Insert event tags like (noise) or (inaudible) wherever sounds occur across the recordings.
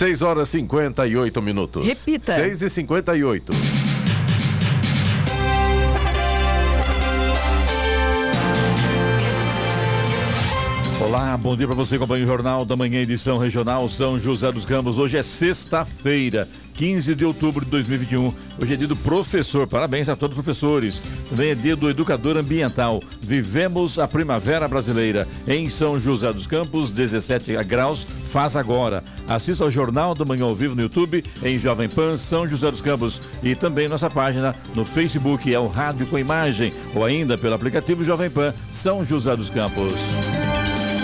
6 horas e 58 minutos. Repita. 6 e 58. Olá, bom dia para você, companheiro Jornal da Manhã, edição regional São José dos Campos. Hoje é sexta-feira, 15 de outubro de 2021. Hoje é dia do professor, parabéns a todos os professores. Também é dia do educador ambiental. Vivemos a primavera brasileira. Em São José dos Campos, 17 graus, faz agora. Assista ao Jornal da Manhã ao vivo no YouTube, em Jovem Pan São José dos Campos. E também nossa página no Facebook, é o Rádio com Imagem, ou ainda pelo aplicativo Jovem Pan São José dos Campos.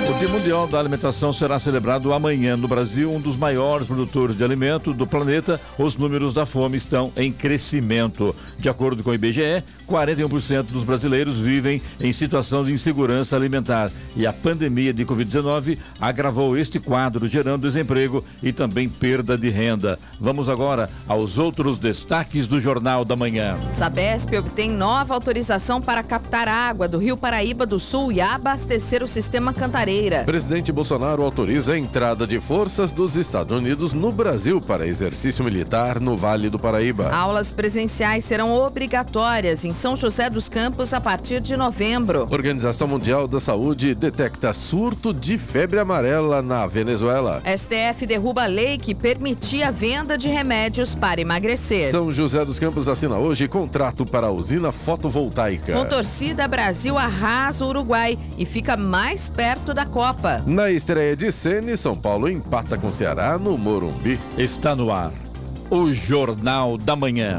O Dia Mundial da Alimentação será celebrado amanhã no Brasil, um dos maiores produtores de alimento do planeta. Os números da fome estão em crescimento. De acordo com o IBGE, 41% dos brasileiros vivem em situação de insegurança alimentar e a pandemia de Covid-19 agravou este quadro, gerando desemprego e também perda de renda. Vamos agora aos outros destaques do Jornal da Manhã. Sabesp obtém nova autorização para captar água do Rio Paraíba do Sul e abastecer o sistema Cantareira. Presidente Bolsonaro autoriza a entrada de forças dos Estados Unidos no Brasil para exercício militar no Vale do Paraíba. Aulas presenciais serão obrigatórias em São José dos Campos a partir de novembro. Organização Mundial da Saúde detecta surto de febre amarela na Venezuela. STF derruba a lei que permitia a venda de remédios para emagrecer. São José dos Campos assina hoje contrato para a usina fotovoltaica. Com torcida, Brasil arrasa o Uruguai e fica mais perto da Copa. Na estreia de Sene, São Paulo empata com Ceará no Morumbi. Está no ar o Jornal da Manhã.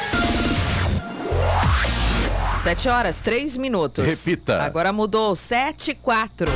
Sete horas, três minutos. Repita. Agora mudou, sete, quatro.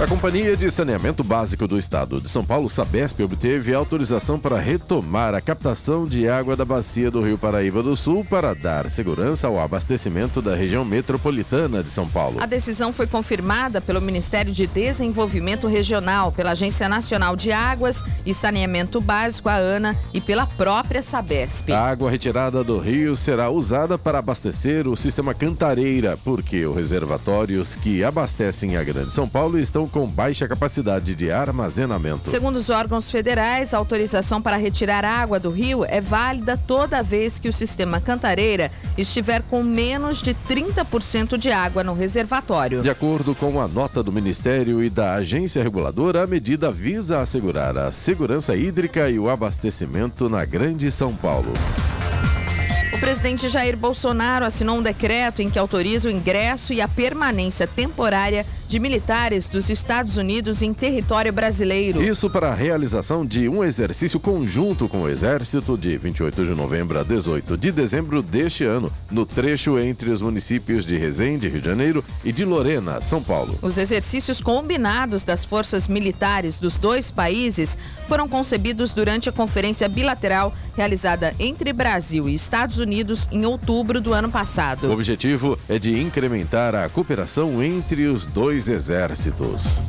A Companhia de Saneamento Básico do Estado de São Paulo, Sabesp, obteve autorização para retomar a captação de água da bacia do Rio Paraíba do Sul para dar segurança ao abastecimento da região metropolitana de São Paulo. A decisão foi confirmada pelo Ministério de Desenvolvimento Regional, pela Agência Nacional de Águas e Saneamento Básico, a ANA, e pela própria Sabesp. A água retirada do rio será usada para abastecer o sistema Cantareira, porque os reservatórios que abastecem a Grande São Paulo estão com baixa capacidade de armazenamento. Segundo os órgãos federais, a autorização para retirar água do rio é válida toda vez que o sistema Cantareira estiver com menos de 30% de água no reservatório. De acordo com a nota do Ministério e da agência reguladora, a medida visa assegurar a segurança hídrica e o abastecimento na Grande São Paulo. O presidente Jair Bolsonaro assinou um decreto em que autoriza o ingresso e a permanência temporária de militares dos Estados Unidos em território brasileiro. Isso para a realização de um exercício conjunto com o Exército de 28 de novembro a 18 de dezembro deste ano, no trecho entre os municípios de Resende, Rio de Janeiro, e de Lorena, São Paulo. Os exercícios combinados das forças militares dos dois países foram concebidos durante a conferência bilateral realizada entre Brasil e Estados Unidos em outubro do ano passado. O objetivo é de incrementar a cooperação entre os dois exércitos.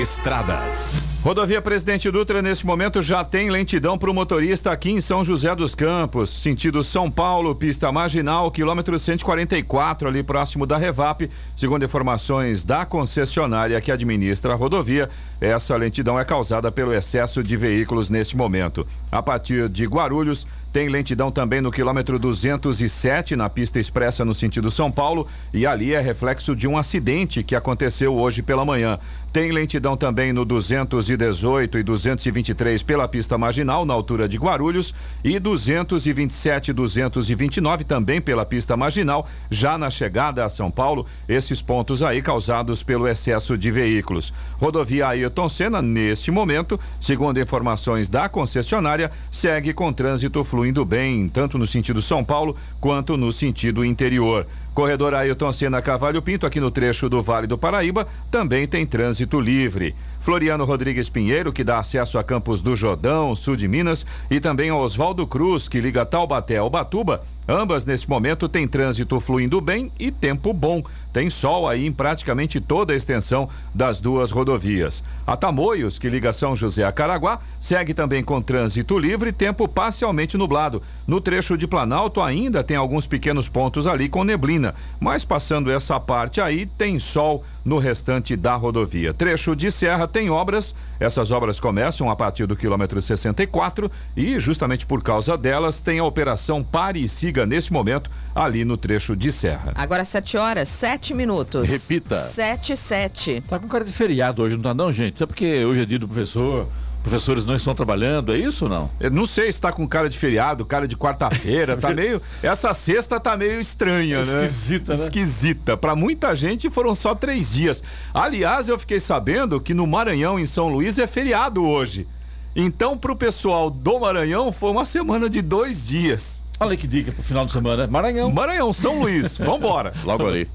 Estradas. Rodovia Presidente Dutra, neste momento, já tem lentidão para o motorista aqui em São José dos Campos, sentido São Paulo, pista marginal, quilômetro 144, ali próximo da Revap. Segundo informações da concessionária que administra a rodovia, essa lentidão é causada pelo excesso de veículos neste momento. A partir de Guarulhos, tem lentidão também no quilômetro 207, na pista expressa no sentido São Paulo, e ali é reflexo de um acidente que aconteceu hoje pela manhã. Tem lentidão também no 218 e 223 pela pista marginal, na altura de Guarulhos, e 227 e 229 também pela pista marginal, já na chegada a São Paulo, esses pontos aí causados pelo excesso de veículos. Rodovia Ayrton Senna, neste momento, segundo informações da concessionária, segue com trânsito fluindo bem, tanto no sentido São Paulo quanto no sentido interior. Corredor Ailton Senna Cavalho Pinto, aqui no trecho do Vale do Paraíba, também tem trânsito livre. Floriano Rodrigues Pinheiro, que dá acesso a Campos do Jordão, sul de Minas, e também Oswaldo Cruz, que liga Taubaté ao Batuba, Ambas, neste momento, têm trânsito fluindo bem e tempo bom. Tem sol aí em praticamente toda a extensão das duas rodovias. A Tamoios, que liga São José a Caraguá, segue também com trânsito livre e tempo parcialmente nublado. No trecho de Planalto ainda tem alguns pequenos pontos ali com neblina, mas passando essa parte aí tem sol no restante da rodovia. Trecho de Serra tem obras, essas obras começam a partir do quilômetro 64 e justamente por causa delas tem a operação Pare e Siga neste momento ali no trecho de Serra. Agora 7 horas, 7 minutos. Repita. 7 7. Tá com cara de feriado hoje, não tá não, gente? Só porque hoje é dia do professor, professores não estão trabalhando, é isso ou não? Eu não sei se tá com cara de feriado, cara de quarta-feira, tá (laughs) meio. Essa sexta tá meio estranha, né? Esquisita, né? Esquisita. Pra muita gente foram só três dias. Aliás, eu fiquei sabendo que no Maranhão, em São Luís, é feriado hoje. Então, pro pessoal do Maranhão, foi uma semana de dois dias. Olha que dica pro final de semana. Maranhão. Maranhão, São Luís, (laughs) vambora. Logo ali.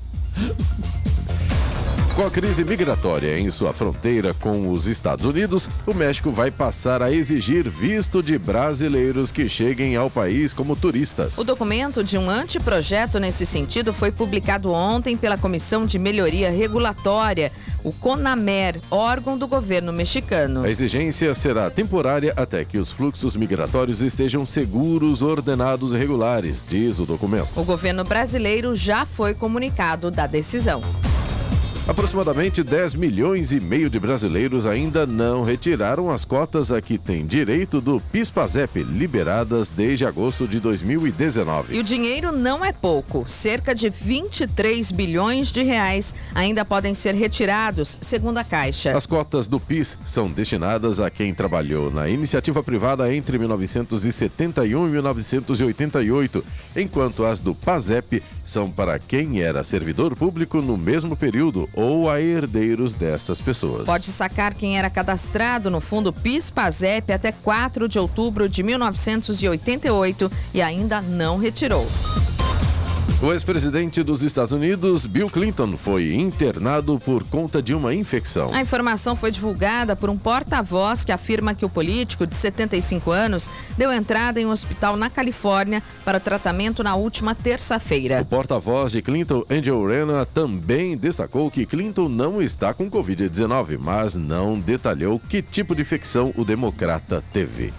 Com a crise migratória em sua fronteira com os Estados Unidos, o México vai passar a exigir visto de brasileiros que cheguem ao país como turistas. O documento de um anteprojeto nesse sentido foi publicado ontem pela Comissão de Melhoria Regulatória, o CONAMER, órgão do governo mexicano. A exigência será temporária até que os fluxos migratórios estejam seguros, ordenados e regulares, diz o documento. O governo brasileiro já foi comunicado da decisão. Aproximadamente 10 milhões e meio de brasileiros ainda não retiraram as cotas a que têm direito do PIS/PASEP, liberadas desde agosto de 2019. E o dinheiro não é pouco. Cerca de 23 bilhões de reais ainda podem ser retirados, segundo a Caixa. As cotas do PIS são destinadas a quem trabalhou na iniciativa privada entre 1971 e 1988, enquanto as do PASEP são para quem era servidor público no mesmo período ou a herdeiros dessas pessoas. Pode sacar quem era cadastrado no fundo PIS/PASEP até 4 de outubro de 1988 e ainda não retirou. O ex-presidente dos Estados Unidos, Bill Clinton, foi internado por conta de uma infecção. A informação foi divulgada por um porta-voz que afirma que o político, de 75 anos, deu entrada em um hospital na Califórnia para tratamento na última terça-feira. O porta-voz de Clinton, Angel Rena, também destacou que Clinton não está com Covid-19, mas não detalhou que tipo de infecção o democrata teve.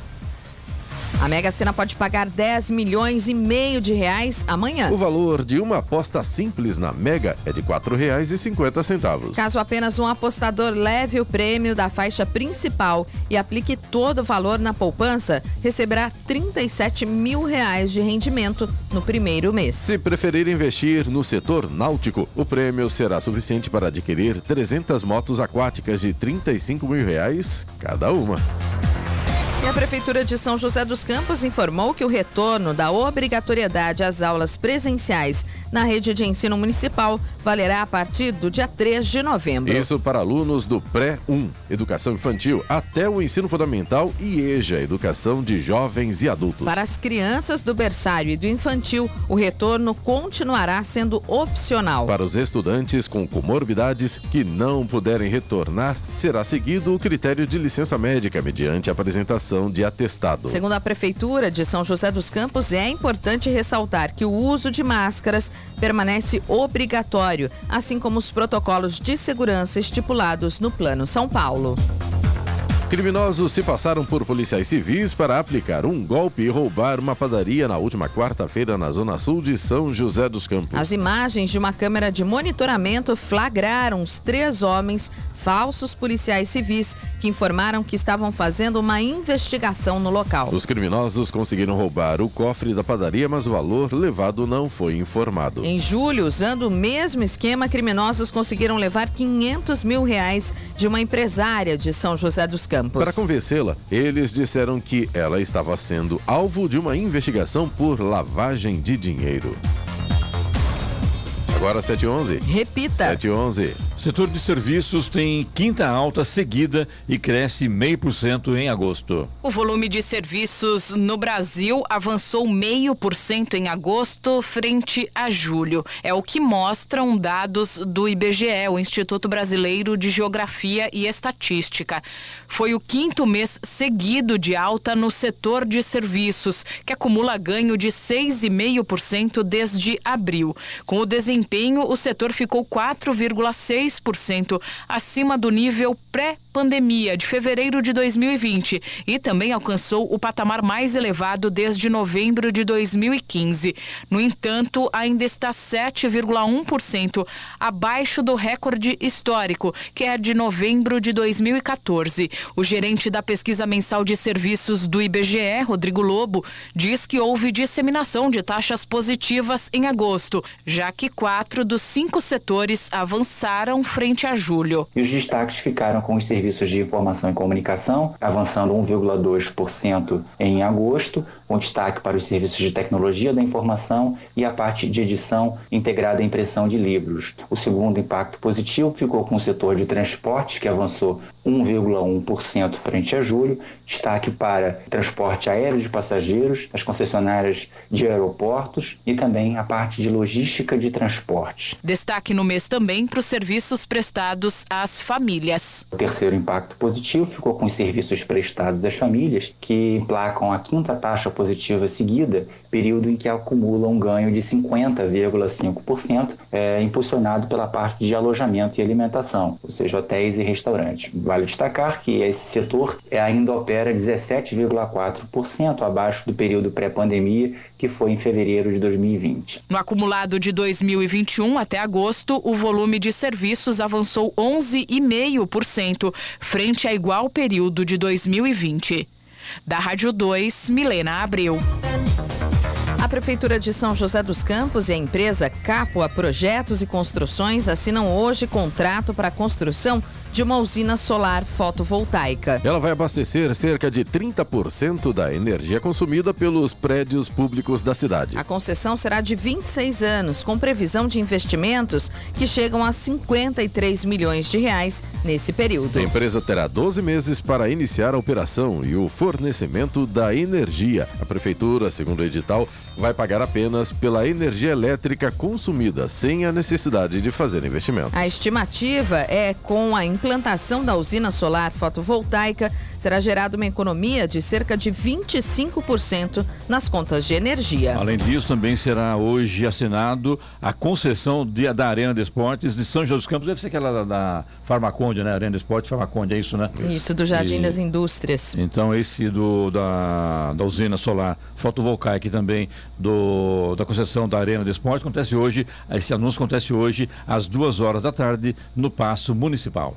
A Mega Sena pode pagar 10 milhões e meio de reais amanhã. O valor de uma aposta simples na Mega é de R$ 4,50. Caso apenas um apostador leve o prêmio da faixa principal e aplique todo o valor na poupança, receberá 37 mil reais de rendimento no primeiro mês. Se preferir investir no setor náutico, o prêmio será suficiente para adquirir 300 motos aquáticas de 35 mil reais cada uma. E a Prefeitura de São José dos Campos informou que o retorno da obrigatoriedade às aulas presenciais na rede de ensino municipal valerá a partir do dia 3 de novembro. Isso para alunos do Pré-1, Educação Infantil, até o ensino fundamental e EJA, Educação de Jovens e Adultos. Para as crianças do berçário e do infantil, o retorno continuará sendo opcional. Para os estudantes com comorbidades que não puderem retornar, será seguido o critério de licença médica mediante apresentação de atestado. Segundo a Prefeitura de São José dos Campos, é importante ressaltar que o uso de máscaras permanece obrigatório, assim como os protocolos de segurança estipulados no Plano São Paulo. Criminosos se passaram por policiais civis para aplicar um golpe e roubar uma padaria na última quarta-feira na zona sul de São José dos Campos. As imagens de uma câmera de monitoramento flagraram os três homens falsos policiais civis que informaram que estavam fazendo uma investigação no local. Os criminosos conseguiram roubar o cofre da padaria, mas o valor levado não foi informado. Em julho, usando o mesmo esquema, criminosos conseguiram levar 500 mil reais de uma empresária de São José dos Campos. Para convencê-la, eles disseram que ela estava sendo alvo de uma investigação por lavagem de dinheiro. Agora 711. Repita. 711. Setor de serviços tem quinta alta seguida e cresce meio por cento em agosto. O volume de serviços no Brasil avançou meio por cento em agosto frente a julho. É o que mostram dados do IBGE, o Instituto Brasileiro de Geografia e Estatística. Foi o quinto mês seguido de alta no setor de serviços, que acumula ganho de 6,5% desde abril. Com o desempenho, o setor ficou 4,6% acima do nível pré-pandemia de fevereiro de 2020 e também alcançou o patamar mais elevado desde novembro de 2015. No entanto, ainda está 7,1% abaixo do recorde histórico, que é de novembro de 2014. O gerente da pesquisa mensal de serviços do IBGE, Rodrigo Lobo, diz que houve disseminação de taxas positivas em agosto, já que quatro dos cinco setores avançaram frente a julho. E os destaques ficaram com os serviços de informação e comunicação, avançando 1,2% em agosto, com destaque para os serviços de tecnologia da informação e a parte de edição integrada à impressão de livros. O segundo impacto positivo ficou com o setor de transportes, que avançou 1,1% frente a julho, destaque para transporte aéreo de passageiros, as concessionárias de aeroportos e também a parte de logística de transportes. Destaque no mês também para os serviços prestados às famílias. O terceiro impacto positivo ficou com os serviços prestados às famílias, que emplacam a quinta taxa positiva seguida, período em que acumula um ganho de 50,5%, é, impulsionado pela parte de alojamento e alimentação, ou seja, hotéis e restaurantes. Vale destacar que esse setor ainda opera 17,4% abaixo do período pré-pandemia, que foi em fevereiro de 2020. No acumulado de 2021 até agosto, o volume de serviços avançou 11,5% frente a igual período de 2020. Da Rádio 2, Milena Abreu. A Prefeitura de São José dos Campos e a empresa Capua Projetos e Construções assinam hoje contrato para a construção de uma usina solar fotovoltaica. Ela vai abastecer cerca de 30% da energia consumida pelos prédios públicos da cidade. A concessão será de 26 anos, com previsão de investimentos que chegam a 53 milhões de reais nesse período. A empresa terá 12 meses para iniciar a operação e o fornecimento da energia. A prefeitura, segundo o edital, vai pagar apenas pela energia elétrica consumida, sem a necessidade de fazer investimento. A estimativa é com a implantação da usina solar fotovoltaica, será gerada uma economia de cerca de 25% nas contas de energia. Além disso, também será hoje assinado a concessão de, da Arena de Esportes de São José dos Campos. Deve ser aquela da, da Farmaconde, né? Arena de Esportes Farmaconde, é isso, né? Isso, do Jardim e, das Indústrias. Então, esse do, da, da usina solar fotovoltaica também do, da concessão da Arena de Esportes acontece hoje, esse anúncio acontece hoje às duas horas da tarde no Paço Municipal.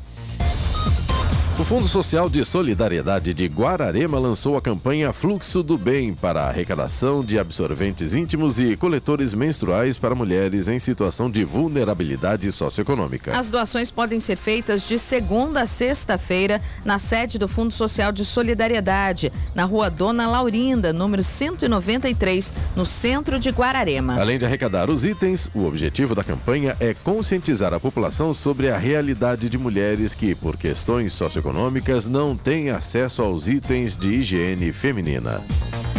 O Fundo Social de Solidariedade de Guararema lançou a campanha Fluxo do Bem para a arrecadação de absorventes íntimos e coletores menstruais para mulheres em situação de vulnerabilidade socioeconômica. As doações podem ser feitas de segunda a sexta-feira na sede do Fundo Social de Solidariedade, na rua Dona Laurinda, número 193, no centro de Guararema. Além de arrecadar os itens, o objetivo da campanha é conscientizar a população sobre a realidade de mulheres que, por questões socioeconômicas, econômicas não têm acesso aos itens de higiene feminina.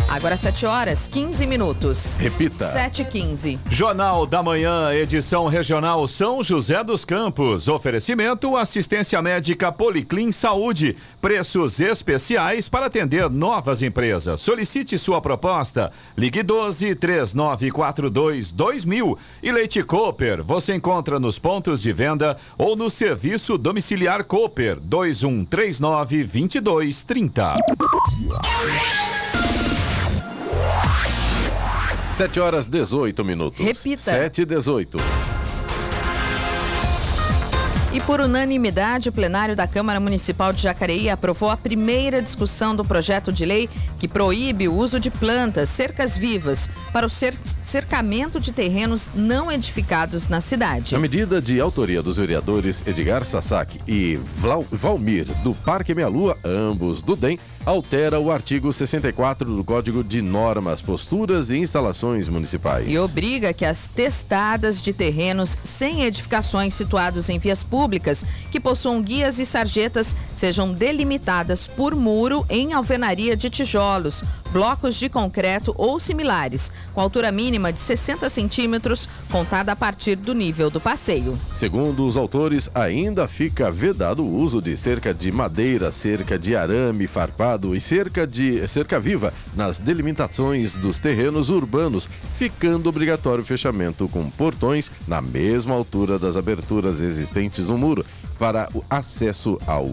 Agora 7 horas 15 minutos. Repita. 7 e 15. Jornal da Manhã, edição regional São José dos Campos. Oferecimento assistência médica Policlin Saúde. Preços especiais para atender novas empresas. Solicite sua proposta. Ligue 12 3942 2000. E Leite Cooper. Você encontra nos pontos de venda ou no serviço domiciliar Cooper 2139 2230. 7 horas 18 minutos. Repita. 7 e 18. E por unanimidade, o plenário da Câmara Municipal de Jacareí aprovou a primeira discussão do projeto de lei que proíbe o uso de plantas, cercas vivas, para o cercamento de terrenos não edificados na cidade. A medida de autoria dos vereadores Edgar Sasaki e Valmir, do Parque Meia Lua, ambos do DEM, altera o artigo 64 do Código de Normas, Posturas e Instalações Municipais. E obriga que as testadas de terrenos sem edificações situados em vias públicas que possuam guias e sarjetas sejam delimitadas por muro em alvenaria de tijolos, blocos de concreto ou similares, com altura mínima de 60 centímetros, contada a partir do nível do passeio. Segundo os autores, ainda fica vedado o uso de cerca de madeira, cerca de arame farpado e cerca de cerca viva nas delimitações dos terrenos urbanos, ficando obrigatório o fechamento com portões na mesma altura das aberturas existentes no muro para o acesso ao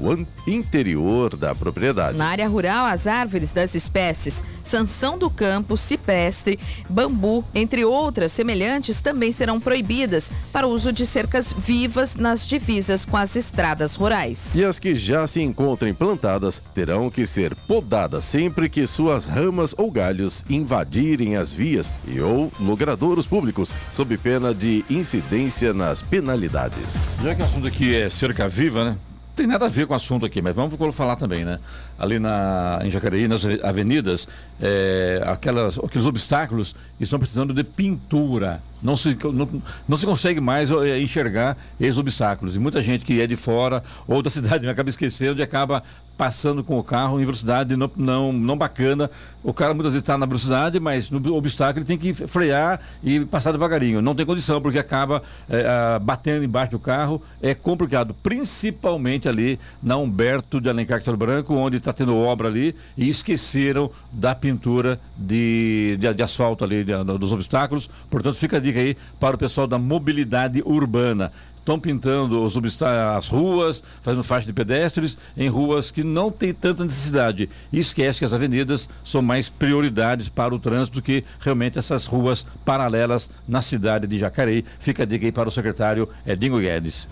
interior da propriedade. Na área rural, as árvores das espécies sanção do campo, cipreste, bambu, entre outras semelhantes, também serão proibidas para o uso de cercas vivas nas divisas com as estradas rurais. E as que já se encontrem plantadas terão que ser podadas sempre que suas ramas ou galhos invadirem as vias e ou logradouros públicos, sob pena de incidência nas penalidades. Já que o assunto aqui é cerca viva, né? tem nada a ver com o assunto aqui, mas vamos falar também, né? Ali na, em Jacareí, nas avenidas, é, aquelas, aqueles obstáculos estão precisando de pintura. Não se, não, não se consegue mais é, enxergar esses obstáculos. E muita gente que é de fora ou da (laughs) cidade acaba esquecendo e acaba passando com o carro em velocidade não, não, não bacana. O cara muitas vezes está na velocidade, mas no obstáculo ele tem que frear e passar devagarinho. Não tem condição, porque acaba é, batendo embaixo do carro. É complicado, principalmente ali na Humberto de Alencar Castelo Branco, onde está tendo obra ali e esqueceram da pintura de, de, de asfalto ali de, dos obstáculos. Portanto, fica a dica aí para o pessoal da mobilidade urbana estão pintando os, as ruas, fazendo faixa de pedestres em ruas que não tem tanta necessidade. E esquece que as avenidas são mais prioridades para o trânsito do que realmente essas ruas paralelas na cidade de Jacareí. Fica a dica aí para o secretário Edinho Guedes.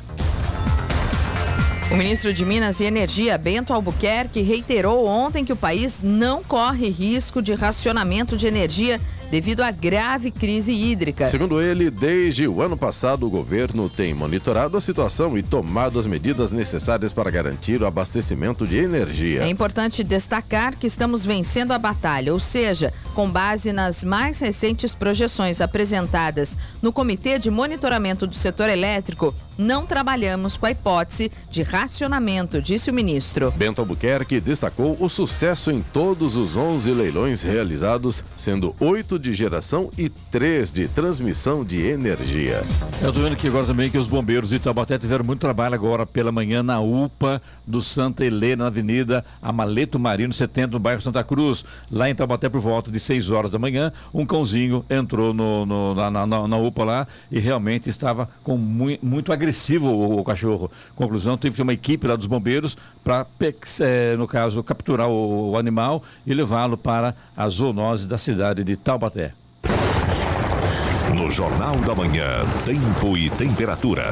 O ministro de Minas e Energia, Bento Albuquerque, reiterou ontem que o país não corre risco de racionamento de energia devido à grave crise hídrica. Segundo ele, desde o ano passado, o governo tem monitorado a situação e tomado as medidas necessárias para garantir o abastecimento de energia. É importante destacar que estamos vencendo a batalha, ou seja, com base nas mais recentes projeções apresentadas no Comitê de Monitoramento do Setor Elétrico, não trabalhamos com a hipótese de racionamento, disse o ministro. Bento Albuquerque destacou o sucesso em todos os 11 leilões realizados, sendo oito de geração e três de transmissão de energia. Eu estou vendo aqui agora também que os bombeiros de Taubaté tiveram muito trabalho agora pela manhã na UPA do Santa Helena, na Avenida Amaleto Marino 70, no bairro Santa Cruz. Lá em Taubaté, por volta de 6 horas da manhã, um cãozinho entrou no, no, na, na, na, UPA lá e realmente estava com muito, muito agressivo o, o, cachorro. Conclusão, teve que ter uma equipe lá dos bombeiros para, é, no caso, capturar o, o animal e levá-lo para a zoonose da cidade de Taubaté. Taubaté. No Jornal da Manhã, Tempo e Temperatura.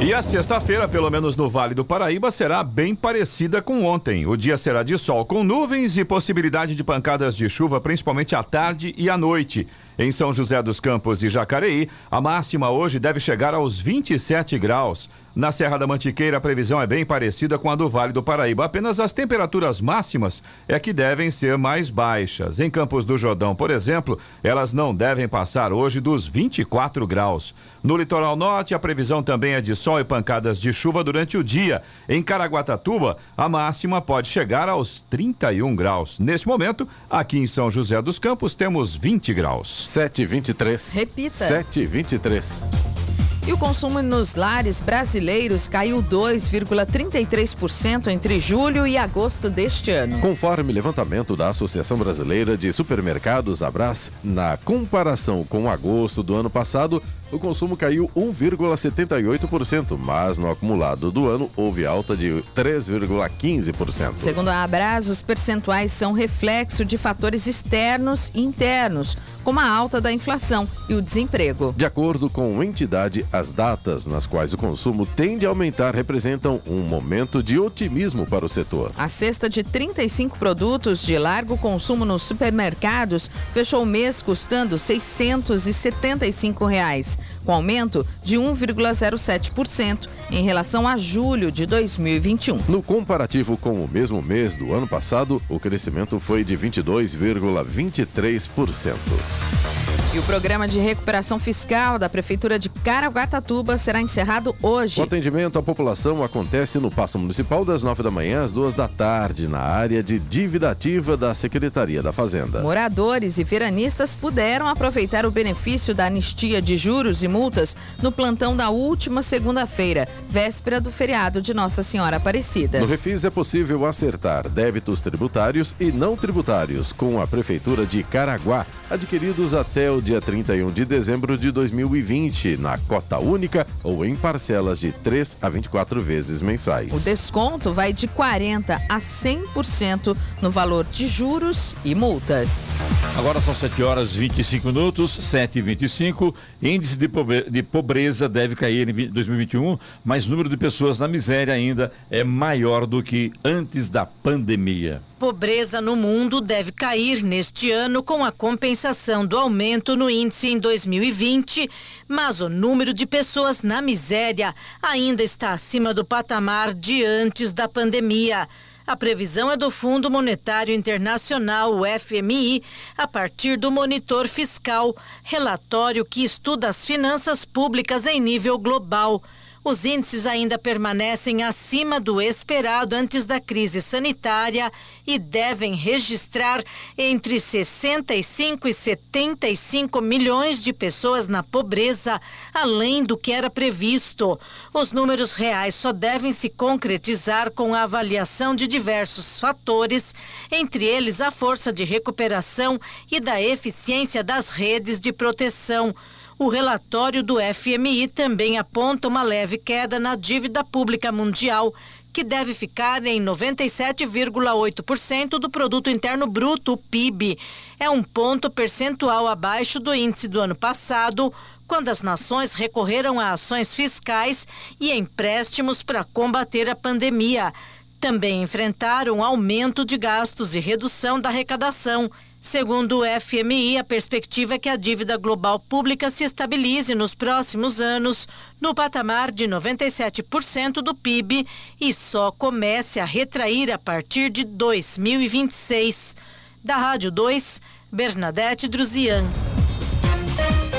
E a sexta-feira, pelo menos no Vale do Paraíba, será bem parecida com ontem. O dia será de sol com nuvens e possibilidade de pancadas de chuva, principalmente à tarde e à noite. Em São José dos Campos e Jacareí, a máxima hoje deve chegar aos 27 graus. Na Serra da Mantiqueira, a previsão é bem parecida com a do Vale do Paraíba. Apenas as temperaturas máximas é que devem ser mais baixas. Em Campos do Jordão, por exemplo, elas não devem passar hoje dos 24 graus. No litoral norte, a previsão também é de sol e pancadas de chuva durante o dia. Em Caraguatatuba, a máxima pode chegar aos 31 graus. Neste momento, aqui em São José dos Campos, temos 20 graus. 7,23. Repita. 7,23. E o consumo nos lares brasileiros caiu 2,33% entre julho e agosto deste ano. Conforme levantamento da Associação Brasileira de Supermercados, Abras, na comparação com agosto do ano passado, o consumo caiu 1,78%, mas no acumulado do ano houve alta de 3,15%. Segundo a Abras, os percentuais são reflexo de fatores externos e internos, como a alta da inflação e o desemprego. De acordo com a entidade, as datas nas quais o consumo tende a aumentar representam um momento de otimismo para o setor. A cesta de 35 produtos de largo consumo nos supermercados fechou o mês custando 675 reais com aumento de 1,07% em relação a julho de 2021. No comparativo com o mesmo mês do ano passado, o crescimento foi de 22,23%. E o programa de recuperação fiscal da Prefeitura de Caraguatatuba será encerrado hoje. O atendimento à população acontece no Paço Municipal das nove da manhã às duas da tarde, na área de dívida ativa da Secretaria da Fazenda. Moradores e veranistas puderam aproveitar o benefício da anistia de juros e multas no plantão da última segunda-feira, véspera do feriado de Nossa Senhora Aparecida. No Refis é possível acertar débitos tributários e não tributários com a Prefeitura de Caraguá, adquiridos até o dia 31 de dezembro de 2020, na cota única ou em parcelas de 3 a 24 vezes mensais. O desconto vai de 40% a 100% no valor de juros e multas. Agora são 7 horas 25 minutos, 7 e 25. Índice de pobre- de pobreza deve cair em vi- 2021, mas o número de pessoas na miséria ainda é maior do que antes da pandemia. Pobreza no mundo deve cair neste ano com a compensação do aumento no índice em 2020, mas o número de pessoas na miséria ainda está acima do patamar de antes da pandemia. A previsão é do Fundo Monetário Internacional, o FMI, a partir do Monitor Fiscal, relatório que estuda as finanças públicas em nível global. Os índices ainda permanecem acima do esperado antes da crise sanitária e devem registrar entre 65 e 75 milhões de pessoas na pobreza, além do que era previsto. Os números reais só devem se concretizar com a avaliação de diversos fatores, entre eles a força de recuperação e da eficiência das redes de proteção. O relatório do FMI também aponta uma leve queda na dívida pública mundial, que deve ficar em 97,8% do produto interno bruto, PIB. É um ponto percentual abaixo do índice do ano passado, quando as nações recorreram a ações fiscais e empréstimos para combater a pandemia. Também enfrentaram aumento de gastos e redução da arrecadação. Segundo o FMI, a perspectiva é que a dívida global pública se estabilize nos próximos anos no patamar de 97% do PIB e só comece a retrair a partir de 2026. Da Rádio 2, Bernadette Druzian.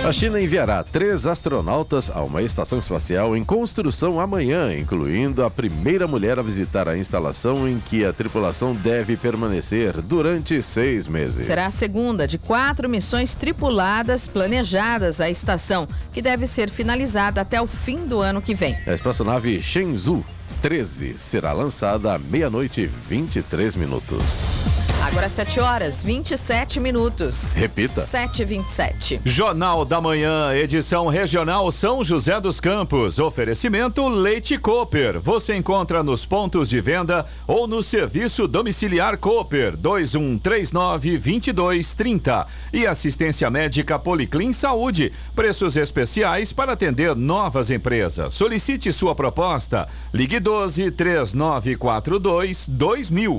A China enviará três astronautas a uma estação espacial em construção amanhã, incluindo a primeira mulher a visitar a instalação em que a tripulação deve permanecer durante seis meses. Será a segunda de quatro missões tripuladas planejadas à estação, que deve ser finalizada até o fim do ano que vem. A espaçonave Shenzhou 13 será lançada à meia-noite e 23 minutos. Agora 7 horas 27 minutos. Repita. 7 e 27. Jornal da Manhã, edição regional São José dos Campos. Oferecimento Leite Cooper. Você encontra nos pontos de venda ou no serviço domiciliar Cooper 2139-2230. E assistência médica Policlin Saúde. Preços especiais para atender novas empresas. Solicite sua proposta. Ligue 12 3942 2000.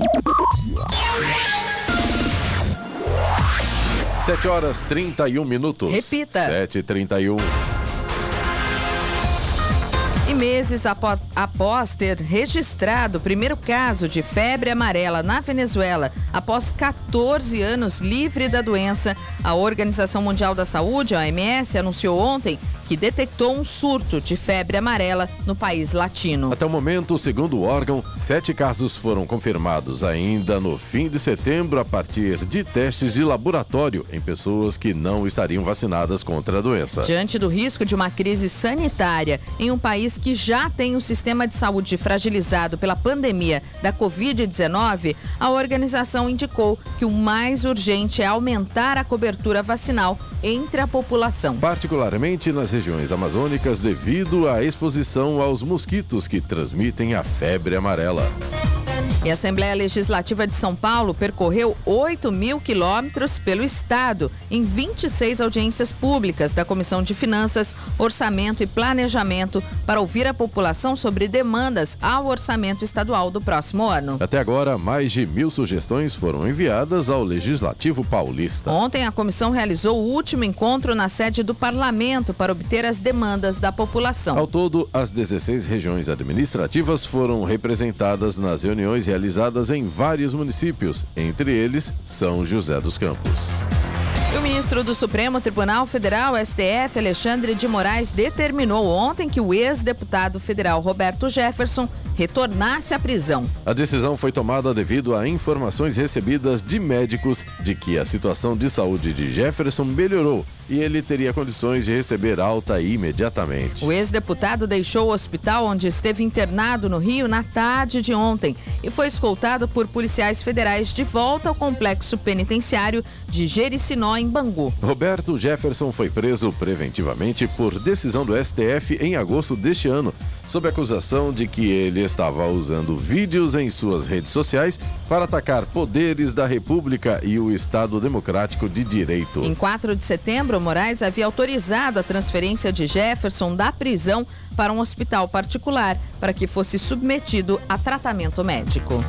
7 horas 31 minutos. Repita. 7 e 31 E meses apo- após ter registrado o primeiro caso de febre amarela na Venezuela, após 14 anos livre da doença, a Organização Mundial da Saúde, a OMS, anunciou ontem que detectou um surto de febre amarela no país latino. Até o momento, segundo o órgão, sete casos foram confirmados ainda no fim de setembro a partir de testes de laboratório em pessoas que não estariam vacinadas contra a doença. Diante do risco de uma crise sanitária em um país que já tem um sistema de saúde fragilizado pela pandemia da Covid-19, a organização indicou que o mais urgente é aumentar a cobertura vacinal entre a população. Particularmente nas regiões amazônicas, devido à exposição aos mosquitos que transmitem a febre amarela. E a Assembleia Legislativa de São Paulo percorreu 8 mil quilômetros pelo Estado em 26 audiências públicas da Comissão de Finanças, Orçamento e Planejamento para ouvir a população sobre demandas ao orçamento estadual do próximo ano. Até agora, mais de mil sugestões foram enviadas ao Legislativo Paulista. Ontem, a comissão realizou o último encontro na sede do parlamento para obter as demandas da população. Ao todo, as 16 regiões administrativas foram representadas nas reuniões realizadas em vários municípios, entre eles São José dos Campos. o ministro do Supremo Tribunal Federal, STF, Alexandre de Moraes, determinou ontem que o ex-deputado federal Roberto Jefferson retornasse à prisão. A decisão foi tomada devido a informações recebidas de médicos de que a situação de saúde de Jefferson melhorou e ele teria condições de receber alta imediatamente. O ex-deputado deixou o hospital onde esteve internado no Rio na tarde de ontem e foi escoltado por policiais federais de volta ao complexo penitenciário de Jericinó, em Bangu. Roberto Jefferson foi preso preventivamente por decisão do STF em agosto deste ano, sob acusação de que ele estava usando vídeos em suas redes sociais para atacar poderes da República e o Estado Democrático de Direito. Em 4 de setembro, Moraes havia autorizado a transferência de Jefferson da prisão para um hospital particular para que fosse submetido a tratamento médico.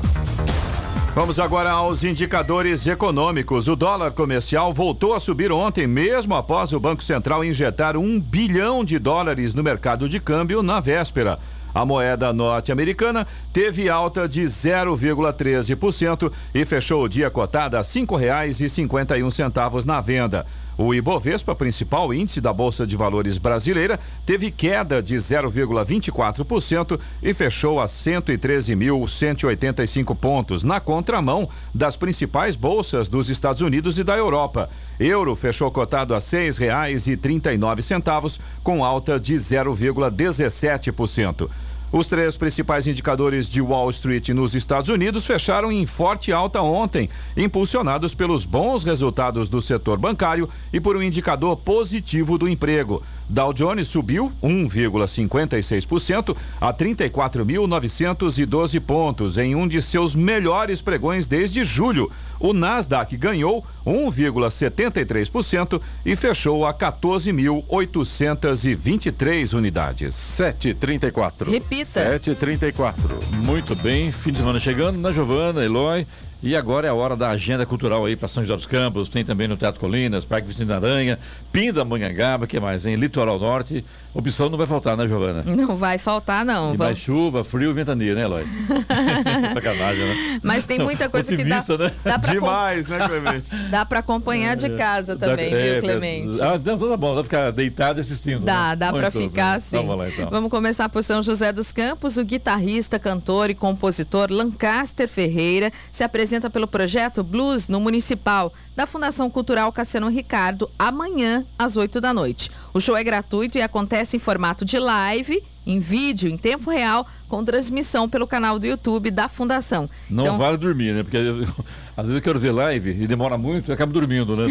Vamos agora aos indicadores econômicos. O dólar comercial voltou a subir ontem, mesmo após o Banco Central injetar um bilhão de dólares no mercado de câmbio na véspera. A moeda norte-americana teve alta de 0,13% e fechou o dia cotada a R$ 5,51 na venda. O Ibovespa, principal índice da Bolsa de Valores brasileira, teve queda de 0,24% e fechou a 113.185 pontos, na contramão das principais bolsas dos Estados Unidos e da Europa. Euro fechou cotado a R$ 6,39, com alta de 0,17%. Os três principais indicadores de Wall Street nos Estados Unidos fecharam em forte alta ontem, impulsionados pelos bons resultados do setor bancário e por um indicador positivo do emprego. Dow Jones subiu 1,56% a 34.912 pontos em um de seus melhores pregões desde julho. O Nasdaq ganhou 1,73% e fechou a 14.823 unidades. 734. Repita. 734. Muito bem, fim de semana chegando, na Giovana, Eloy. E agora é a hora da agenda cultural aí para São José dos Campos. Tem também no Teatro Colinas, Parque Vicente da Aranha, Pindamonhangaba, que mais? Em Litoral Norte. Opção não vai faltar, né, Giovana? Não vai faltar, não. E mais chuva, frio e ventania, né, Eloy? (laughs) Sacanagem, né? Mas tem muita (laughs) coisa que dá, Otimista, né? dá pra, Demais, né, Clemente? (laughs) dá pra acompanhar de casa também, Dá- é, viu, Clemente? Ah, não, tá bom, dá pra ficar deitado e assistindo. Dá, né? dá pra Muito ficar bem. assim. Vamos lá, então. Vamos começar por São José dos Campos. O guitarrista, cantor e compositor Lancaster Ferreira se apresenta pelo projeto Blues no Municipal da Fundação Cultural Cassiano Ricardo amanhã às 8 da noite. O show é gratuito e acontece em formato de live, em vídeo, em tempo real, com transmissão pelo canal do YouTube da Fundação. Não Então, vale dormir, né? Porque eu- (laughs) às vezes eu quero ver live e demora muito e acabo dormindo, né?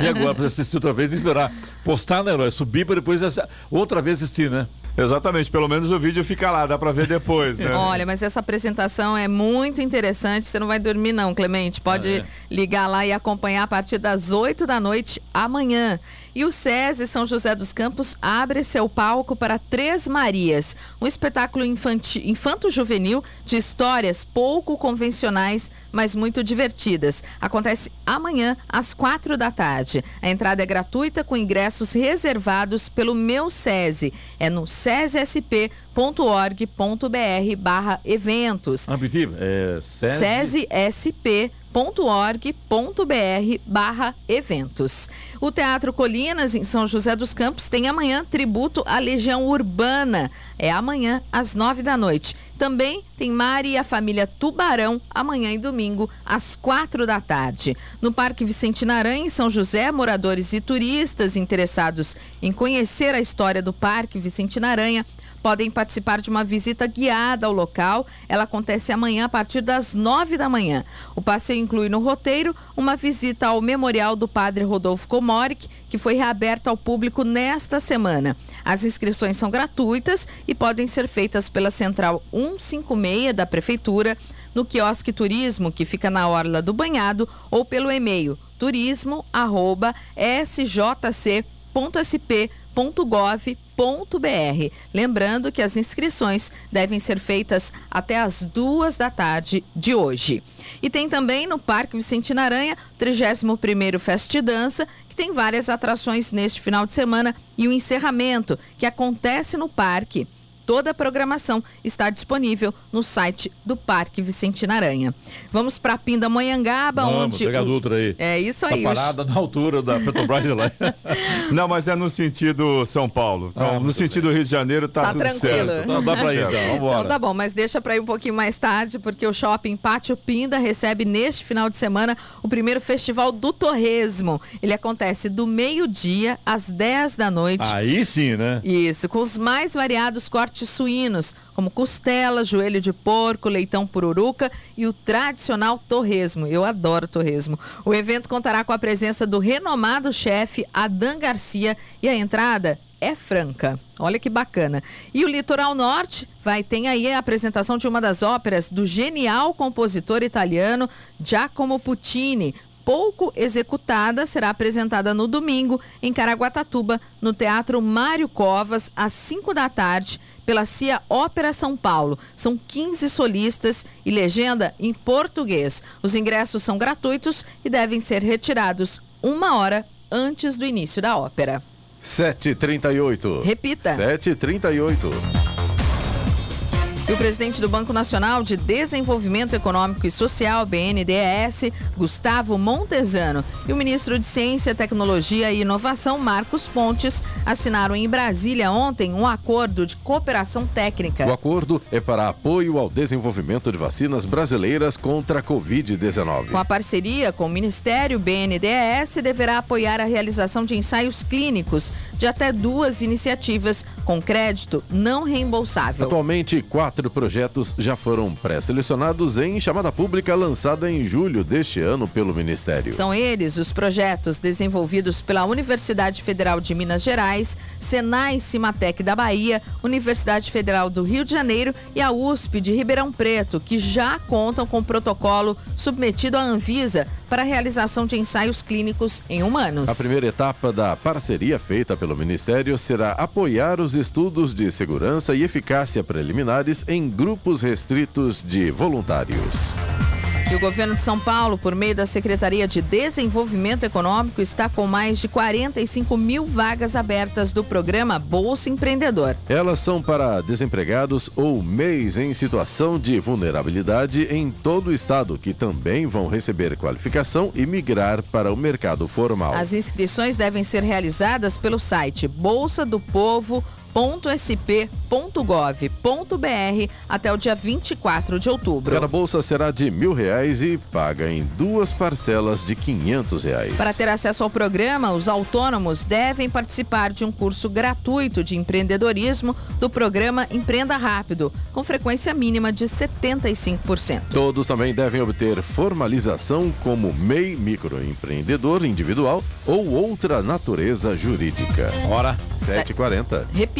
E agora, para assistir outra vez, esperar postar, né, Herói? Subir para depois outra vez assistir, né? Exatamente, pelo menos o vídeo fica lá, dá pra ver depois, né? (laughs) Olha, mas essa apresentação é muito interessante. Você não vai dormir, não, Clemente. Pode Ah, é? ligar lá e acompanhar a partir das 8 da noite amanhã. E o SESI São José dos Campos abre seu palco para Três Marias, um espetáculo infanto-juvenil de histórias pouco convencionais, mas muito divertidas. Acontece amanhã, às quatro da tarde. A entrada é gratuita com ingressos reservados pelo Meu SESI. É no sesesp.org.br barra eventos. Ampitiba, é SESI. sesesp.org.br barra eventos. O Teatro Colinas, em São José dos Campos, tem amanhã tributo à Legião Urbana. É amanhã, às nove da noite. Também tem Mari e a família Tubarão, amanhã e domingo, às quatro da tarde. No Parque Vicente Naranha, em São José, moradores e turistas interessados em conhecer a história do Parque Vicente Naranha podem participar de uma visita guiada ao local. Ela acontece amanhã a partir das nove da manhã. O passeio inclui no roteiro uma visita ao Memorial do Padre Rodolfo Komoric, que foi reaberto ao público nesta semana. As inscrições são gratuitas e podem ser feitas pela Central 156 da Prefeitura, no quiosque Turismo, que fica na Orla do Banhado, ou pelo e-mail turismo.sjc.sp.gov.br. Lembrando que as inscrições devem ser feitas até as duas da tarde de hoje. E tem também no Parque Vicente Aranha, 31º Fest Dança, que tem várias atrações neste final de semana e o encerramento, que acontece no parque toda a programação está disponível no site do Parque Vicentina Aranha. Vamos para Pindamonhangaba, Vamos, onde. pega a Dutra aí. É isso Tá aí. parada na altura da Petrobras lá. (laughs) Não, mas é no sentido São Paulo. Então, Ah, no sentido Rio de Janeiro tá, Tá tudo tranquilo. certo. Então dá pra ir, então. Vambora. Então tá bom, mas deixa para ir um pouquinho mais tarde, porque o Shopping Pátio Pinda recebe neste final de semana o primeiro Festival do Torresmo. Ele acontece do meio-dia às 10 da noite. Aí sim, né? Isso, com os mais variados cortes suínos, como costela, joelho de porco, leitão pururuca e o tradicional torresmo. Eu adoro torresmo. O evento contará com a presença do renomado chefe Adan Garcia e a entrada é franca. Olha que bacana. E o Litoral Norte vai ter aí a apresentação de uma das óperas do genial compositor italiano Giacomo Puccini, pouco executada, será apresentada no domingo em Caraguatatuba, no Teatro Mário Covas, às 5 da tarde, pela CIA Ópera São Paulo. São 15 solistas e legenda em português. Os ingressos são gratuitos e devem ser retirados uma hora antes do início da ópera. 7h38. Repita. 7h38. E o presidente do Banco Nacional de Desenvolvimento Econômico e Social, BNDES, Gustavo Montesano, e o ministro de Ciência, Tecnologia e Inovação, Marcos Pontes, assinaram em Brasília ontem um acordo de cooperação técnica. O acordo é para apoio ao desenvolvimento de vacinas brasileiras contra a Covid-19. Com a parceria com o Ministério, o BNDES deverá apoiar a realização de ensaios clínicos de até duas iniciativas com crédito não reembolsável. Atualmente, quatro projetos já foram pré-selecionados em chamada pública lançada em julho deste ano pelo Ministério. São eles os projetos desenvolvidos pela Universidade Federal de Minas Gerais, Senai Cimatec da Bahia, Universidade Federal do Rio de Janeiro e a USP de Ribeirão Preto, que já contam com protocolo submetido à Anvisa para a realização de ensaios clínicos em humanos. A primeira etapa da parceria feita pelo Ministério será apoiar os estudos de segurança e eficácia preliminares em grupos restritos de voluntários. E o governo de São Paulo, por meio da Secretaria de Desenvolvimento Econômico, está com mais de 45 mil vagas abertas do programa Bolsa Empreendedor. Elas são para desempregados ou MEIs em situação de vulnerabilidade em todo o estado, que também vão receber qualificação e migrar para o mercado formal. As inscrições devem ser realizadas pelo site bolsa do povo .sp.gov.br até o dia 24 de outubro. Cada bolsa será de mil reais e paga em duas parcelas de quinhentos reais. Para ter acesso ao programa, os autônomos devem participar de um curso gratuito de empreendedorismo do programa Empreenda Rápido, com frequência mínima de 75%. Todos também devem obter formalização como MEI microempreendedor individual ou outra natureza jurídica. Hora. 7h40. Repita.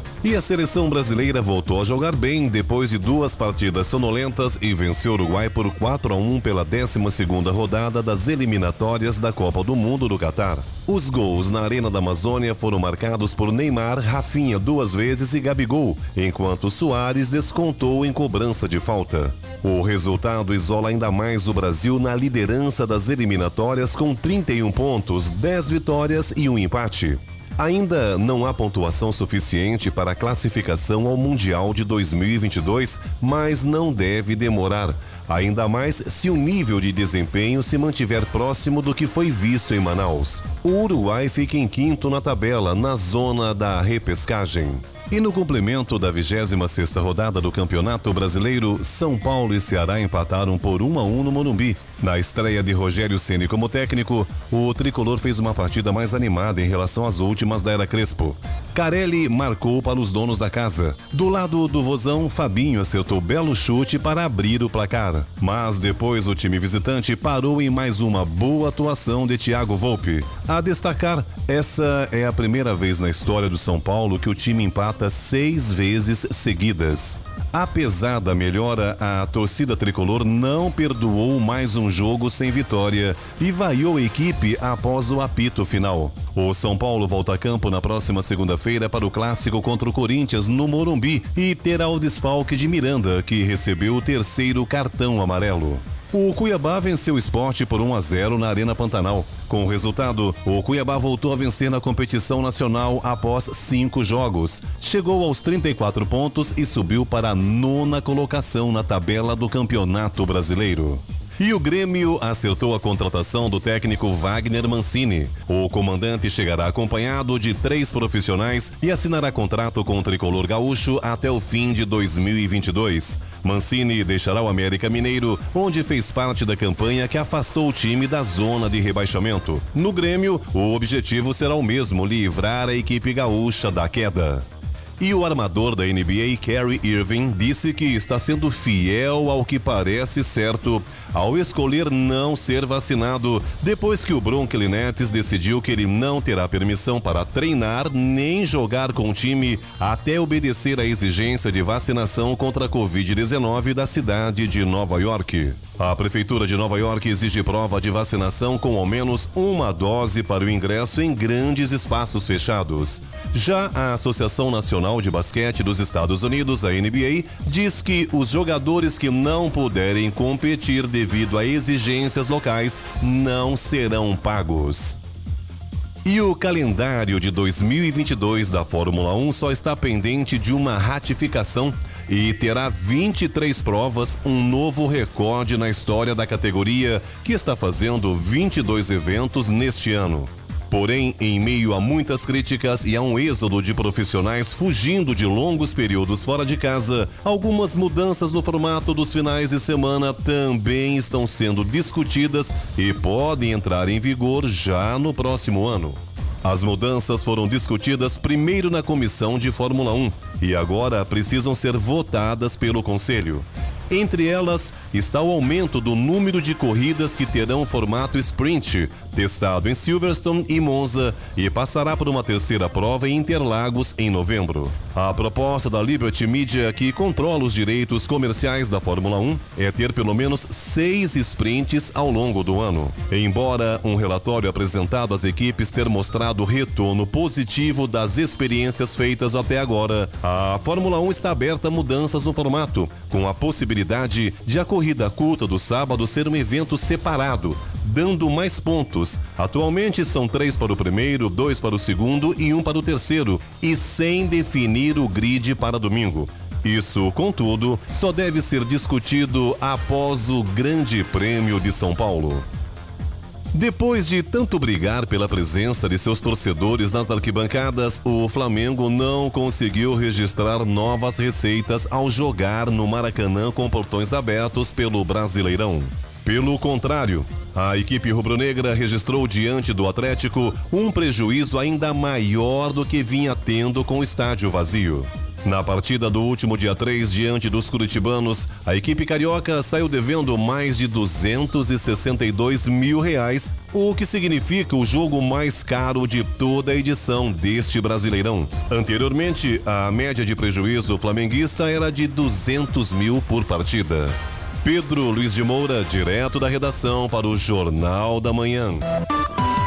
E a seleção brasileira voltou a jogar bem depois de duas partidas sonolentas e venceu o Uruguai por 4 a 1 pela 12ª rodada das eliminatórias da Copa do Mundo do Catar. Os gols na Arena da Amazônia foram marcados por Neymar, Rafinha duas vezes e Gabigol, enquanto Soares descontou em cobrança de falta. O resultado isola ainda mais o Brasil na liderança das eliminatórias com 31 pontos, 10 vitórias e um empate. Ainda não há pontuação suficiente para a classificação ao Mundial de 2022, mas não deve demorar. Ainda mais se o nível de desempenho se mantiver próximo do que foi visto em Manaus. O Uruguai fica em quinto na tabela, na zona da repescagem. E no complemento da 26 rodada do Campeonato Brasileiro, São Paulo e Ceará empataram por 1 a 1 no Morumbi. Na estreia de Rogério Ceni como técnico, o tricolor fez uma partida mais animada em relação às últimas da era Crespo. Carelli marcou para os donos da casa. Do lado do Vozão, Fabinho acertou belo chute para abrir o placar. Mas depois o time visitante parou em mais uma boa atuação de Thiago Volpe. A destacar, essa é a primeira vez na história do São Paulo que o time empata seis vezes seguidas. Apesar da melhora, a torcida tricolor não perdoou mais um jogo sem vitória e vaiou a equipe após o apito final. O São Paulo volta a campo na próxima segunda-feira para o clássico contra o Corinthians no Morumbi e terá o desfalque de Miranda, que recebeu o terceiro cartão amarelo. O Cuiabá venceu o esporte por 1 a 0 na Arena Pantanal. Com o resultado, o Cuiabá voltou a vencer na competição nacional após cinco jogos. Chegou aos 34 pontos e subiu para a nona colocação na tabela do Campeonato Brasileiro. E o Grêmio acertou a contratação do técnico Wagner Mancini. O comandante chegará acompanhado de três profissionais e assinará contrato com o tricolor gaúcho até o fim de 2022. Mancini deixará o América Mineiro, onde fez parte da campanha que afastou o time da zona de rebaixamento. No Grêmio, o objetivo será o mesmo: livrar a equipe gaúcha da queda. E o armador da NBA, Kerry Irving, disse que está sendo fiel ao que parece certo ao escolher não ser vacinado, depois que o Brooklyn Nets decidiu que ele não terá permissão para treinar nem jogar com o time até obedecer à exigência de vacinação contra a Covid-19 da cidade de Nova York. A Prefeitura de Nova York exige prova de vacinação com ao menos uma dose para o ingresso em grandes espaços fechados. Já a Associação Nacional de Basquete dos Estados Unidos, a NBA, diz que os jogadores que não puderem competir devido a exigências locais não serão pagos. E o calendário de 2022 da Fórmula 1 só está pendente de uma ratificação e terá 23 provas, um novo recorde na história da categoria, que está fazendo 22 eventos neste ano. Porém, em meio a muitas críticas e a um êxodo de profissionais fugindo de longos períodos fora de casa, algumas mudanças no formato dos finais de semana também estão sendo discutidas e podem entrar em vigor já no próximo ano. As mudanças foram discutidas primeiro na comissão de Fórmula 1 e agora precisam ser votadas pelo Conselho. Entre elas está o aumento do número de corridas que terão formato sprint, testado em Silverstone e Monza, e passará por uma terceira prova em Interlagos em novembro. A proposta da Liberty Media, que controla os direitos comerciais da Fórmula 1, é ter pelo menos seis sprints ao longo do ano. Embora um relatório apresentado às equipes ter mostrado retorno positivo das experiências feitas até agora, a Fórmula 1 está aberta a mudanças no formato, com a possibilidade de a corrida curta do sábado ser um evento separado, dando mais pontos. Atualmente são três para o primeiro, dois para o segundo e um para o terceiro, e sem definir o grid para domingo. Isso, contudo, só deve ser discutido após o Grande Prêmio de São Paulo. Depois de tanto brigar pela presença de seus torcedores nas arquibancadas, o Flamengo não conseguiu registrar novas receitas ao jogar no Maracanã com portões abertos pelo Brasileirão. Pelo contrário, a equipe rubro-negra registrou diante do Atlético um prejuízo ainda maior do que vinha tendo com o estádio vazio. Na partida do último dia 3, diante dos curitibanos, a equipe carioca saiu devendo mais de 262 mil reais, o que significa o jogo mais caro de toda a edição deste Brasileirão. Anteriormente, a média de prejuízo flamenguista era de 200 mil por partida. Pedro Luiz de Moura, direto da redação para o Jornal da Manhã.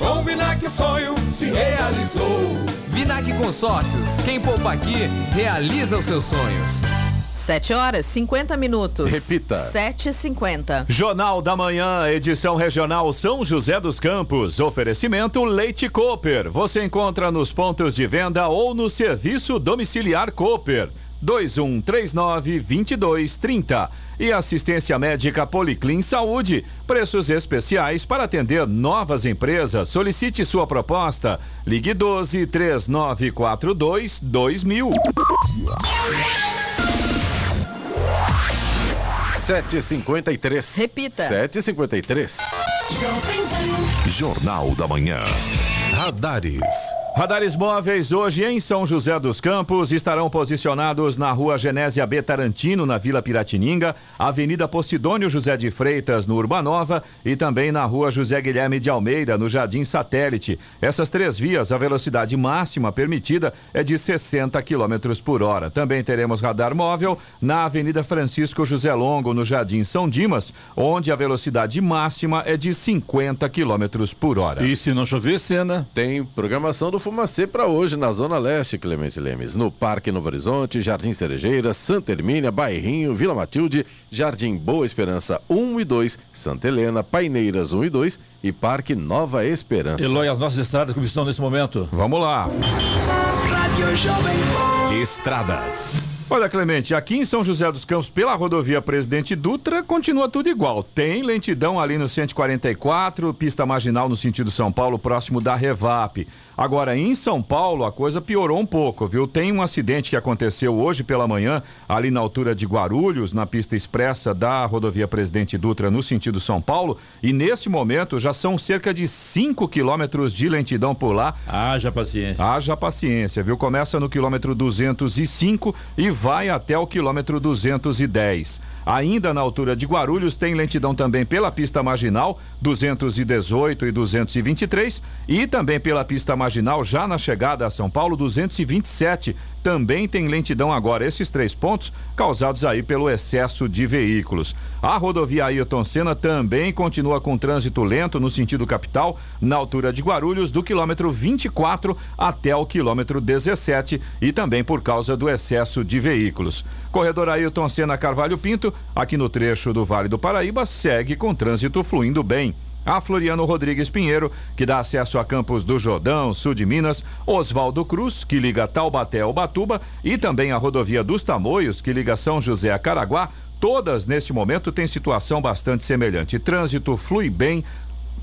Com Vinac o sonho se realizou. Vinac Consórcios, quem poupa aqui, realiza os seus sonhos. 7 horas 50 minutos. Repita. 7h50. Jornal da Manhã, edição regional São José dos Campos. Oferecimento Leite Cooper. Você encontra nos pontos de venda ou no serviço domiciliar Cooper. 2139-2230. E assistência médica Policlin Saúde. Preços especiais para atender novas empresas. Solicite sua proposta. Ligue 12 3942 2000. 7h53. Repita. 7h53. Jornal da Manhã. Radares. Radares móveis hoje em São José dos Campos estarão posicionados na rua Genésia B Tarantino, na Vila Piratininga, Avenida Posidônio José de Freitas, no Urbanova, e também na rua José Guilherme de Almeida, no Jardim Satélite. Essas três vias, a velocidade máxima permitida é de 60 km por hora. Também teremos radar móvel na Avenida Francisco José Longo, no Jardim São Dimas, onde a velocidade máxima é de 50 km por hora. E se não chover, cena. Tem programação do Fumacê para hoje na Zona Leste, Clemente Lemes. No Parque Novo Horizonte, Jardim Cerejeira, Santa Hermínia, Bairrinho, Vila Matilde, Jardim Boa Esperança 1 e 2, Santa Helena, Paineiras 1 e 2 e Parque Nova Esperança. Eloy, as nossas estradas como estão nesse momento? Vamos lá. Rádio Jovem Pan. Estradas. Olha, Clemente, aqui em São José dos Campos, pela rodovia Presidente Dutra, continua tudo igual. Tem lentidão ali no 144, pista marginal no sentido São Paulo, próximo da Revap. Agora, em São Paulo, a coisa piorou um pouco, viu? Tem um acidente que aconteceu hoje pela manhã, ali na altura de Guarulhos, na pista expressa da rodovia Presidente Dutra, no sentido São Paulo, e nesse momento já são cerca de 5 quilômetros de lentidão por lá. Haja paciência. Haja paciência, viu? Começa no quilômetro 205 e vai até o quilômetro 210. Ainda na altura de Guarulhos, tem lentidão também pela pista marginal 218 e 223 e também pela pista marginal já na chegada a São Paulo 227. Também tem lentidão agora esses três pontos causados aí pelo excesso de veículos. A rodovia Ailton Senna também continua com trânsito lento no sentido capital, na altura de Guarulhos, do quilômetro 24 até o quilômetro 17 e também por causa do excesso de veículos. Corredor Ailton Senna Carvalho Pinto, aqui no trecho do Vale do Paraíba, segue com trânsito fluindo bem. A Floriano Rodrigues Pinheiro, que dá acesso a Campos do Jordão, sul de Minas, Oswaldo Cruz, que liga Taubaté ao Batuba, e também a rodovia dos Tamoios, que liga São José a Caraguá, todas neste momento têm situação bastante semelhante. Trânsito flui bem,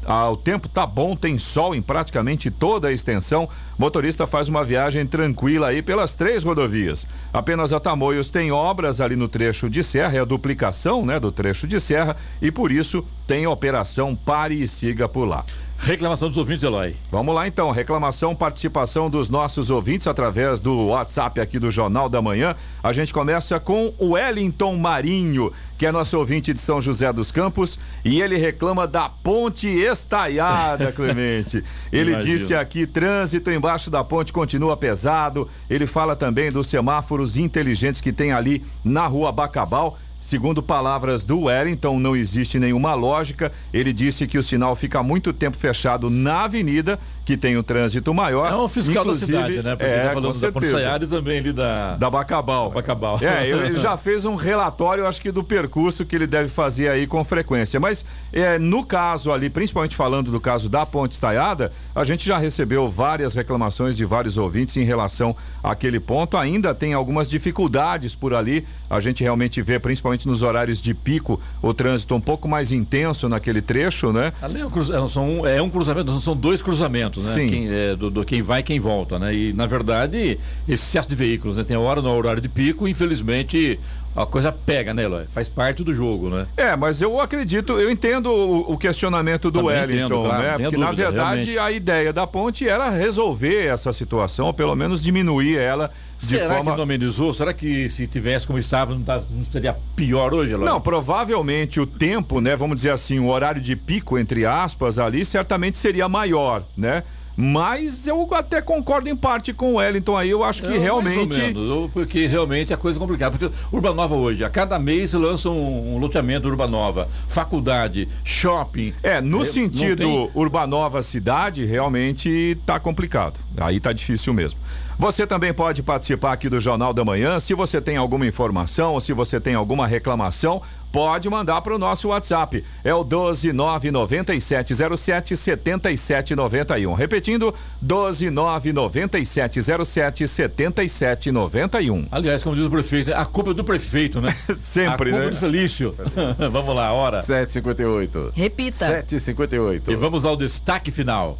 ah, o tempo tá bom, tem sol em praticamente toda a extensão. Motorista faz uma viagem tranquila aí pelas três rodovias. Apenas a Tamoios tem obras ali no trecho de serra, é a duplicação, né, do trecho de serra e por isso tem operação Pare e Siga por lá. Reclamação dos ouvintes, Eloy. Vamos lá então, reclamação, participação dos nossos ouvintes através do WhatsApp aqui do Jornal da Manhã. A gente começa com o Wellington Marinho, que é nosso ouvinte de São José dos Campos, e ele reclama da ponte estaiada, (laughs) Clemente. Ele disse aqui: trânsito embaixo da ponte continua pesado. Ele fala também dos semáforos inteligentes que tem ali na rua Bacabal. Segundo palavras do Wellington, não existe nenhuma lógica. Ele disse que o sinal fica muito tempo fechado na avenida, que tem o trânsito maior. É um fiscal da cidade, né? Porque é, tá falando da. Saiada e também ali da... Da Bacabal. Bacabal. É, ele já (laughs) fez um relatório, acho que do percurso que ele deve fazer aí com frequência. Mas é, no caso ali, principalmente falando do caso da Ponte Estaiada, a gente já recebeu várias reclamações de vários ouvintes em relação àquele ponto. Ainda tem algumas dificuldades por ali. A gente realmente vê, principalmente nos horários de pico, o trânsito um pouco mais intenso naquele trecho, né? Ali é um, são, é um cruzamento, são dois cruzamentos, né? Sim. Quem, é, do, do quem vai e quem volta, né? E, na verdade, esse excesso de veículos, né? Tem hora no horário de pico, infelizmente, a coisa pega, né, Eloy? Faz parte do jogo, né? É, mas eu acredito, eu entendo o, o questionamento do Também Wellington, entendo, claro, né? Porque na dúvida, verdade realmente. a ideia da ponte era resolver essa situação, ou pelo menos diminuir ela de Será forma. que não amenizou? Será que se tivesse como estava, não, tava- não estaria pior hoje, Eloy? Não, provavelmente o tempo, né? Vamos dizer assim, o horário de pico, entre aspas, ali, certamente seria maior, né? Mas eu até concordo em parte com o Wellington aí. Eu acho que É, realmente. menos, porque realmente a coisa é complicada. Porque Urbanova hoje, a cada mês lança um, um loteamento Urbanova, faculdade, shopping. É, no não sentido tem- Urbanova cidade, realmente tá complicado. Aí tá difícil mesmo. Você também pode participar aqui do Jornal da Manhã. Se você tem alguma informação ou se você tem alguma reclamação, pode mandar para o nosso WhatsApp. É o 1299707 7791. Repetindo, 1299707 7791. Aliás, como diz o prefeito, a culpa é do prefeito, né? (laughs) Sempre, a culpa né? é do Felício. (laughs) vamos lá, hora. 7h58. Repita. 7h58. E vamos ao destaque final.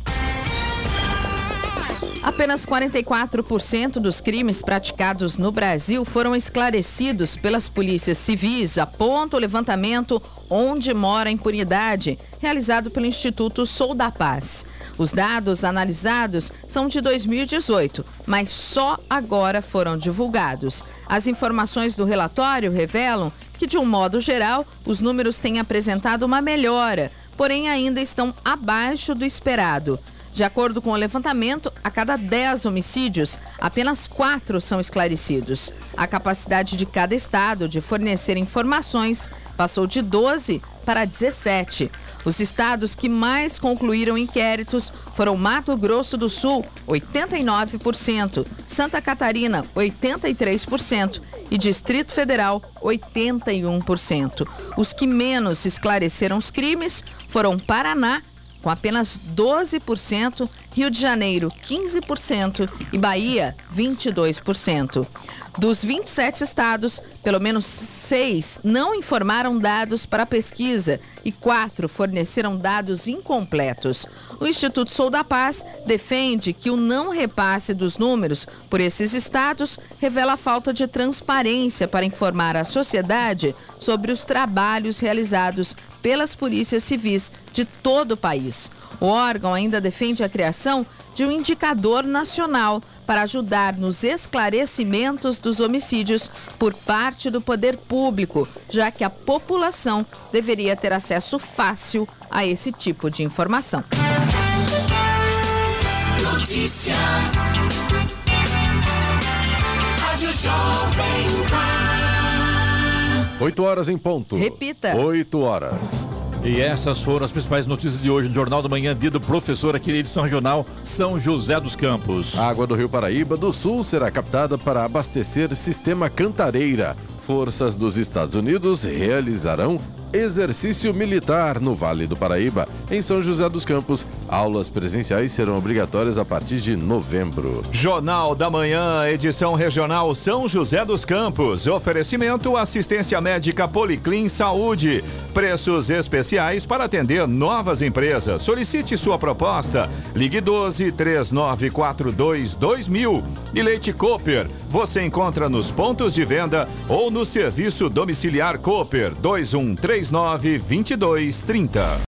Apenas 44% dos crimes praticados no Brasil foram esclarecidos pelas polícias civis, aponta o levantamento Onde Mora a Impunidade, realizado pelo Instituto Sou da Paz. Os dados analisados são de 2018, mas só agora foram divulgados. As informações do relatório revelam que, de um modo geral, os números têm apresentado uma melhora, porém ainda estão abaixo do esperado. De acordo com o levantamento, a cada 10 homicídios, apenas 4 são esclarecidos. A capacidade de cada estado de fornecer informações passou de 12 para 17. Os estados que mais concluíram inquéritos foram Mato Grosso do Sul, 89%, Santa Catarina, 83% e Distrito Federal, 81%. Os que menos esclareceram os crimes foram Paraná, com apenas 12%, Rio de Janeiro 15% e Bahia 22%. Dos 27 estados, pelo menos seis não informaram dados para a pesquisa e quatro forneceram dados incompletos. O Instituto Sou da Paz defende que o não repasse dos números por esses estados revela a falta de transparência para informar a sociedade sobre os trabalhos realizados pelas polícias civis de todo o país. O órgão ainda defende a criação de um indicador nacional para ajudar nos esclarecimentos dos homicídios por parte do poder público, já que a população deveria ter acesso fácil a esse tipo de informação. Notícia. Rádio Jovem Pan. 8 horas em ponto. Repita. 8 horas. E essas foram as principais notícias de hoje no Jornal da Manhã, dia do professor aqui na edição regional São José dos Campos. A água do Rio Paraíba do Sul será captada para abastecer sistema Cantareira. Forças dos Estados Unidos realizarão exercício militar no Vale do Paraíba. Em São José dos Campos, aulas presenciais serão obrigatórias a partir de novembro. Jornal da Manhã, edição regional São José dos Campos. Oferecimento assistência médica Policlin Saúde. Preços especiais para atender novas empresas. Solicite sua proposta. Ligue 12 3942 2000. E Leite Cooper. Você encontra nos pontos de venda ou no serviço domiciliar Cooper 2139 2230.